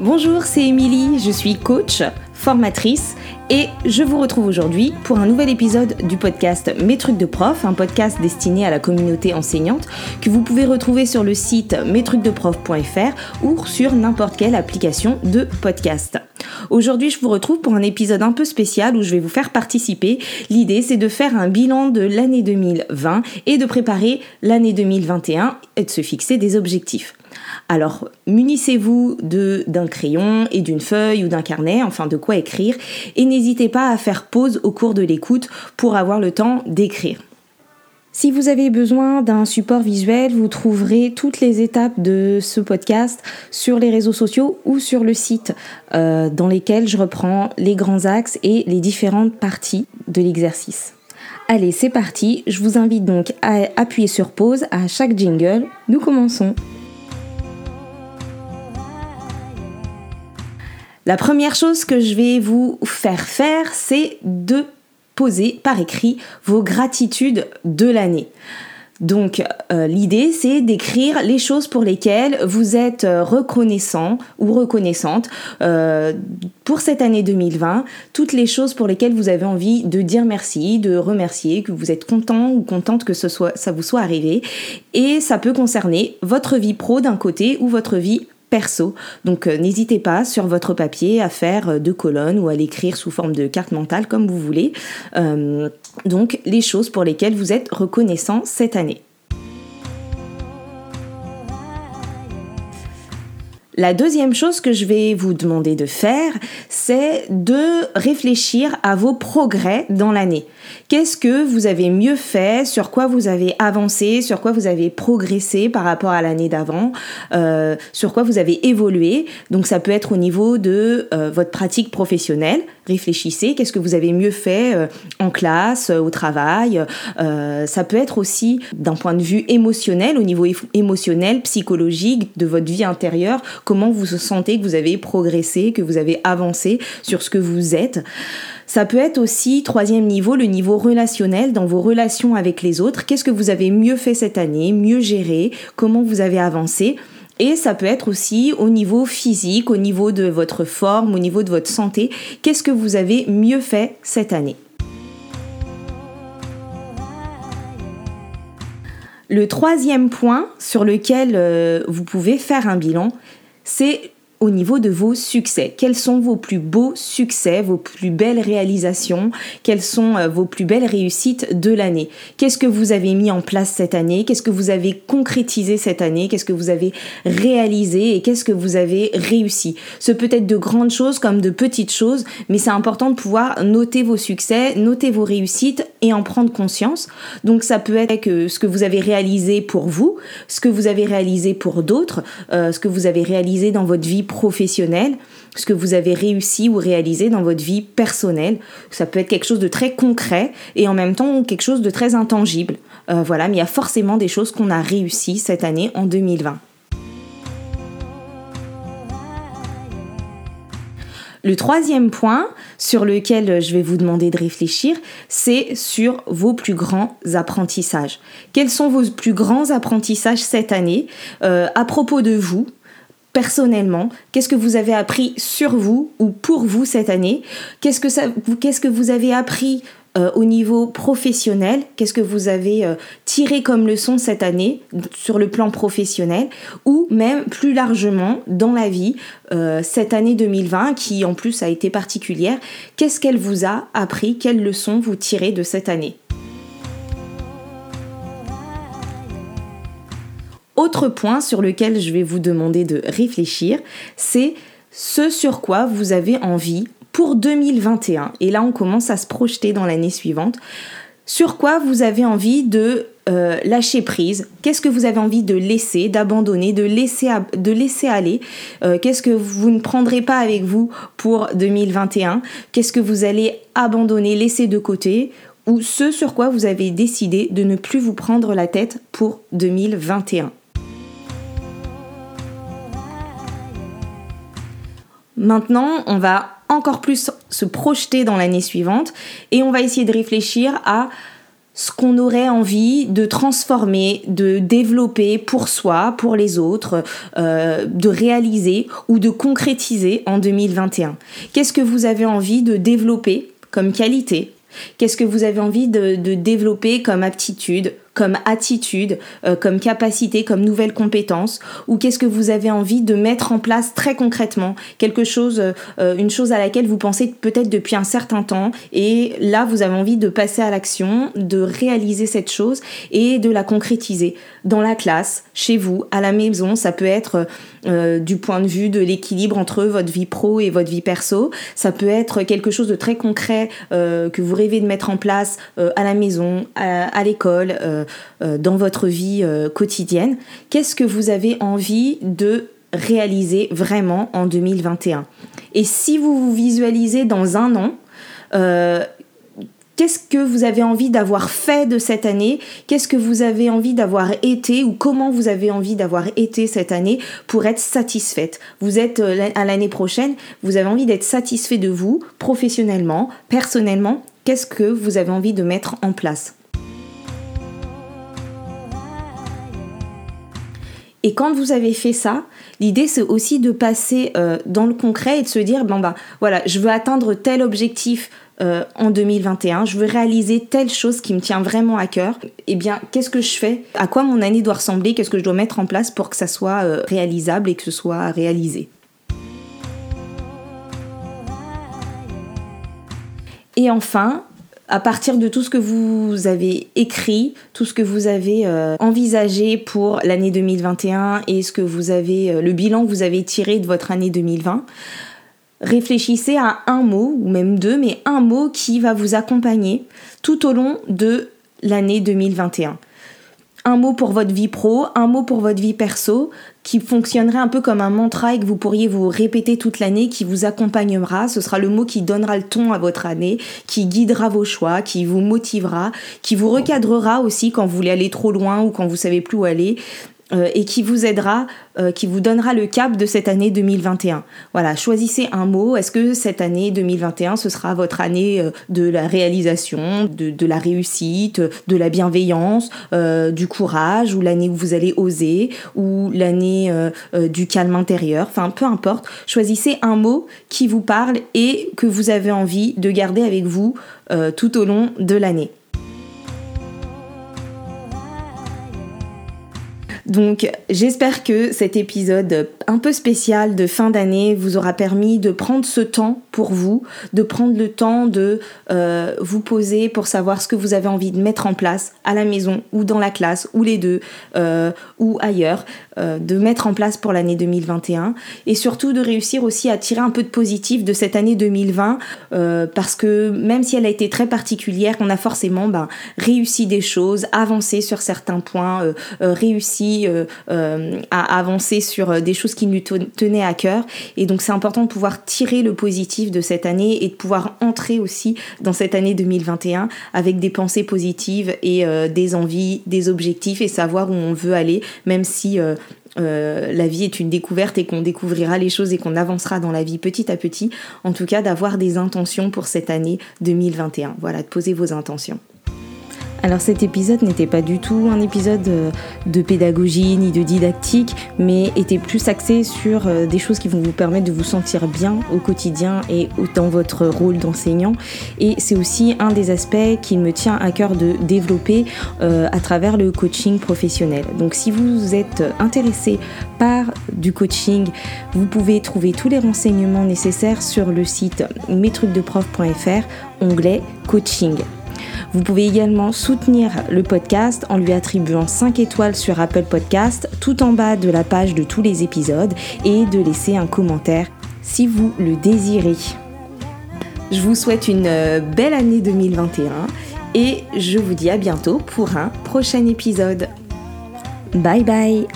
Bonjour, c'est Émilie, je suis coach, formatrice et je vous retrouve aujourd'hui pour un nouvel épisode du podcast Mes trucs de prof, un podcast destiné à la communauté enseignante que vous pouvez retrouver sur le site mestrucsdeprof.fr ou sur n'importe quelle application de podcast. Aujourd'hui, je vous retrouve pour un épisode un peu spécial où je vais vous faire participer. L'idée, c'est de faire un bilan de l'année 2020 et de préparer l'année 2021 et de se fixer des objectifs. Alors, munissez-vous d'un crayon et d'une feuille ou d'un carnet, enfin de quoi écrire, et n'hésitez pas à faire pause au cours de l'écoute pour avoir le temps d'écrire. Si vous avez besoin d'un support visuel, vous trouverez toutes les étapes de ce podcast sur les réseaux sociaux ou sur le site euh, dans lesquels je reprends les grands axes et les différentes parties de l'exercice. Allez, c'est parti. Je vous invite donc à appuyer sur pause à chaque jingle. Nous commençons. La première chose que je vais vous faire faire, c'est de poser par écrit vos gratitudes de l'année. Donc euh, l'idée c'est d'écrire les choses pour lesquelles vous êtes euh, reconnaissant ou reconnaissante euh, pour cette année 2020, toutes les choses pour lesquelles vous avez envie de dire merci, de remercier, que vous êtes content ou contente que ce soit, ça vous soit arrivé. Et ça peut concerner votre vie pro d'un côté ou votre vie perso. Donc euh, n'hésitez pas sur votre papier à faire euh, deux colonnes ou à l'écrire sous forme de carte mentale comme vous voulez. Euh, donc les choses pour lesquelles vous êtes reconnaissant cette année. La deuxième chose que je vais vous demander de faire, c'est de réfléchir à vos progrès dans l'année. Qu'est-ce que vous avez mieux fait Sur quoi vous avez avancé Sur quoi vous avez progressé par rapport à l'année d'avant euh, Sur quoi vous avez évolué Donc ça peut être au niveau de euh, votre pratique professionnelle. Réfléchissez, qu'est-ce que vous avez mieux fait euh, en classe, au travail Ça peut être aussi d'un point de vue émotionnel, au niveau émotionnel, psychologique, de votre vie intérieure comment vous sentez que vous avez progressé, que vous avez avancé sur ce que vous êtes. Ça peut être aussi, troisième niveau, le niveau relationnel dans vos relations avec les autres. Qu'est-ce que vous avez mieux fait cette année, mieux géré, comment vous avez avancé? Et ça peut être aussi au niveau physique, au niveau de votre forme, au niveau de votre santé. Qu'est-ce que vous avez mieux fait cette année? Le troisième point sur lequel euh, vous pouvez faire un bilan, c'est au niveau de vos succès. Quels sont vos plus beaux succès, vos plus belles réalisations, quelles sont euh, vos plus belles réussites de l'année? Qu'est-ce que vous avez mis en place cette année? Qu'est-ce que vous avez concrétisé cette année? Qu'est-ce que vous avez réalisé et qu'est-ce que vous avez réussi? Ce peut être de grandes choses comme de petites choses, mais c'est important de pouvoir noter vos succès, noter vos réussites et en prendre conscience. Donc ça peut être que ce que vous avez réalisé pour vous, ce que vous avez réalisé pour d'autres, euh, ce que vous avez réalisé dans votre vie professionnelle, ce que vous avez réussi ou réalisé dans votre vie personnelle. Ça peut être quelque chose de très concret et en même temps quelque chose de très intangible. Euh, voilà, mais il y a forcément des choses qu'on a réussi cette année en 2020. Le troisième point sur lequel je vais vous demander de réfléchir, c'est sur vos plus grands apprentissages. Quels sont vos plus grands apprentissages cette année? Euh, à propos de vous personnellement Qu'est-ce que vous avez appris sur vous ou pour vous cette année? Qu'est-ce que, vous avez appris euh, au niveau professionnel? Qu'est-ce que vous avez euh, tiré comme leçon cette année sur le plan professionnel? Ou même plus largement dans la vie, euh, cette année 2020 qui en plus a été particulière, qu'est-ce qu'elle vous a appris? Quelles leçons vous tirez de cette année? Autre point sur lequel je vais vous demander de réfléchir, c'est ce sur quoi vous avez envie pour 2021. Et là, on commence à se projeter dans l'année suivante. Sur quoi vous avez envie de euh, lâcher prise? Qu'est-ce que vous avez envie de laisser, d'abandonner, de laisser, aller? Euh, Qu'est-ce que vous ne prendrez pas avec vous pour 2021 Qu'est-ce que vous allez abandonner, laisser de côté? Ou ce sur quoi vous avez décidé de ne plus vous prendre la tête pour 2021 Maintenant, on va encore plus se projeter dans l'année suivante et on va essayer de réfléchir à ce qu'on aurait envie de transformer, de développer pour soi, pour les autres, euh, de réaliser ou de concrétiser en 2021 Qu'est-ce que vous avez envie de développer comme qualité? Qu'est-ce que vous avez envie de, de développer comme aptitude comme attitude, euh, comme capacité, comme nouvelle compétence Ou qu'est-ce que vous avez envie de mettre en place très concrètement Quelque chose, euh, une chose à laquelle vous pensez peut-être depuis un certain temps et là vous avez envie de passer à l'action, de réaliser cette chose et de la concrétiser dans la classe, chez vous, à la maison. Ça peut être euh, du point de vue de l'équilibre entre votre vie pro et votre vie perso. Ça peut être quelque chose de très concret que vous rêvez de mettre en place à la maison, à l'école, euh, dans votre vie euh, quotidienne. Qu'est-ce que vous avez envie de réaliser vraiment en 2021 Et si vous vous visualisez dans un an, euh, Qu'est-ce que vous avez envie d'avoir fait de cette année? Qu'est-ce que vous avez envie d'avoir été ou comment vous avez envie d'avoir été cette année pour être satisfaite? Vous êtes à l'année prochaine, vous avez envie d'être satisfait de vous professionnellement, personnellement. Qu'est-ce que vous avez envie de mettre en place? Et quand vous avez fait ça, l'idée c'est aussi de passer euh, dans le concret et de se dire bon bah voilà, je veux atteindre tel objectif euh, en 2021, je veux réaliser telle chose qui me tient vraiment à cœur. Eh bien, qu'est-ce que je fais? À quoi mon année doit ressembler? Qu'est-ce que je dois mettre en place pour que ça soit euh, réalisable et que ce soit réalisé? Et enfin, à partir de tout ce que vous avez écrit, tout ce que vous avez euh, envisagé pour l'année 2021 et ce que vous avez, euh, le bilan que vous avez tiré de votre année 2020, réfléchissez à un mot, ou même deux, mais un mot qui va vous accompagner tout au long de l'année 2021 un mot pour votre vie pro, un mot pour votre vie perso, qui fonctionnerait un peu comme un mantra et que vous pourriez vous répéter toute l'année, qui vous accompagnera. Ce sera le mot qui donnera le ton à votre année, qui guidera vos choix, qui vous motivera, qui vous recadrera aussi quand vous voulez aller trop loin ou quand vous savez plus où aller. Euh, et qui vous aidera, euh, qui vous donnera le cap de cette année 2021. Voilà, choisissez un mot. Est-ce que cette année 2021, ce sera votre année euh, de la réalisation, de, de, la réussite, de la bienveillance, du courage, ou l'année où vous allez oser, ou l'année du calme intérieur, enfin peu importe. Choisissez un mot qui vous parle et que vous avez envie de garder avec vous tout au long de l'année. Donc j'espère que cet épisode un peu spécial de fin d'année vous aura permis de prendre ce temps pour vous, de prendre le temps de euh, vous poser pour savoir ce que vous avez envie de mettre en place à la maison ou dans la classe ou les deux euh, ou ailleurs, euh, de mettre en place pour l'année 2021 et surtout de réussir aussi à tirer un peu de positif de cette année 2020 parce que même si elle a été très particulière, on a forcément ben, réussi des choses, avancé sur certains points, réussi euh, euh, à avancer sur euh, des choses qui lui tenaient à cœur. Et donc c'est important de pouvoir tirer le positif de cette année et de pouvoir entrer aussi dans cette année 2021 avec des pensées positives et des envies, des objectifs et savoir où on veut aller, même si la vie est une découverte et qu'on découvrira les choses et qu'on avancera dans la vie petit à petit. En tout cas, d'avoir des intentions pour cette année 2021. Voilà, de poser vos intentions. Alors cet épisode n'était pas du tout un épisode euh, de pédagogie ni de didactique, mais était plus axé sur euh, des choses qui vont vous permettre de vous sentir bien au quotidien et dans votre rôle d'enseignant. Et c'est aussi un des aspects qui me tient à cœur de développer euh, à travers le coaching professionnel. Donc si vous êtes intéressé par du coaching, vous pouvez trouver tous les renseignements nécessaires sur le site mestrucsdeprof.fr, onglet coaching. Vous pouvez également soutenir le podcast en lui attribuant 5 étoiles sur Apple Podcast tout en bas de la page de tous les épisodes et de laisser un commentaire si vous le désirez. Je vous souhaite une euh, belle année 2021 et je vous dis à bientôt pour un prochain épisode. Bye bye